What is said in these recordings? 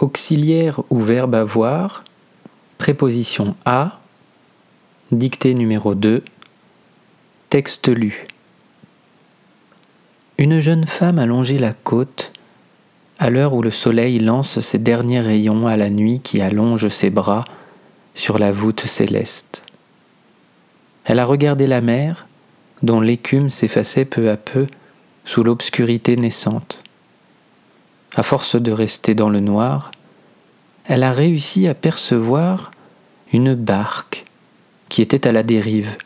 Auxiliaire ou verbe avoir, préposition à, dictée numéro 2, texte lu. Une jeune femme a longé la côte à l'heure où le soleil lance ses derniers rayons à la nuit qui allonge ses bras sur la voûte céleste. Elle a regardé la mer, dont l'écume s'effaçait peu à peu sous l'obscurité naissante. À force de rester dans le noir, elle a réussi à percevoir une barque qui était à la dérive.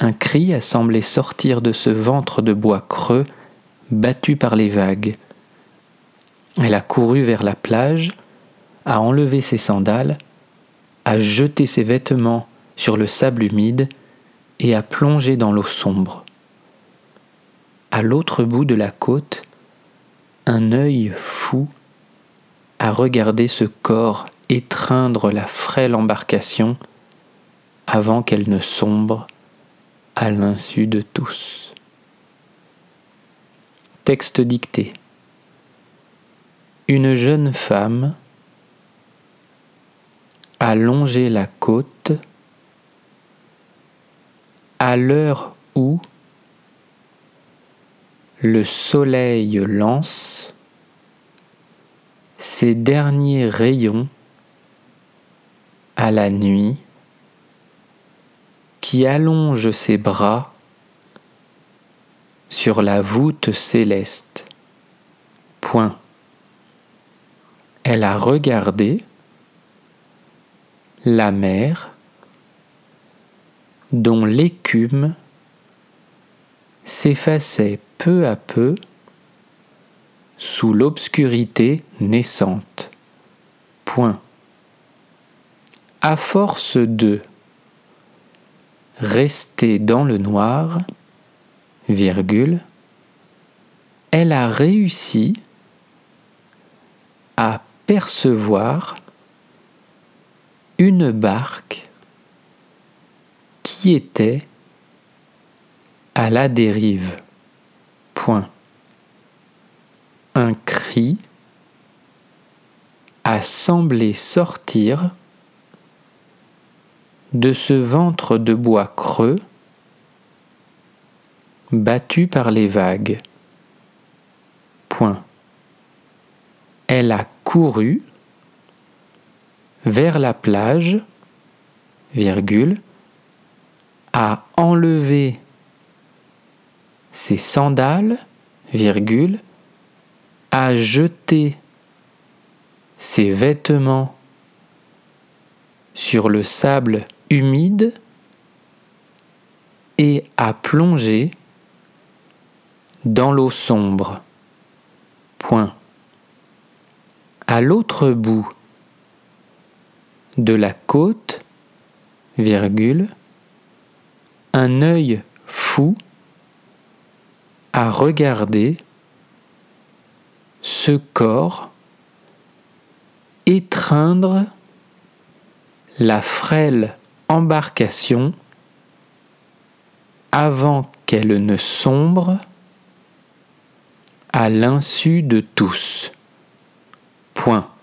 Un cri a semblé sortir de ce ventre de bois creux battu par les vagues. Elle a couru vers la plage, a enlevé ses sandales, a jeté ses vêtements sur le sable humide et a plongé dans l'eau sombre. À l'autre bout de la côte, un œil fou a regardé ce corps étreindre la frêle embarcation avant qu'elle ne sombre à l'insu de tous. Texte dicté. Une jeune femme a longé la côte à l'heure où le soleil lance ses derniers rayons à la nuit qui allonge ses bras sur la voûte céleste. Point elle a regardé la mer dont l'écume s'effaçait peu à peu sous l'obscurité naissante. Point. À force de rester dans le noir, virgule, elle a réussi à percevoir une barque qui était à la dérive. Un cri a semblé sortir de ce ventre de bois creux battu par les vagues. Elle a couru vers la plage, virgule, a enlevé ses sandales, virgule, a jeté ses vêtements sur le sable humide et a plongé dans l'eau sombre. Point à l'autre bout de la côte, virgule, un œil fou a regardé ce corps étreindre la frêle embarcation avant qu'elle ne sombre à l'insu de tous. Point.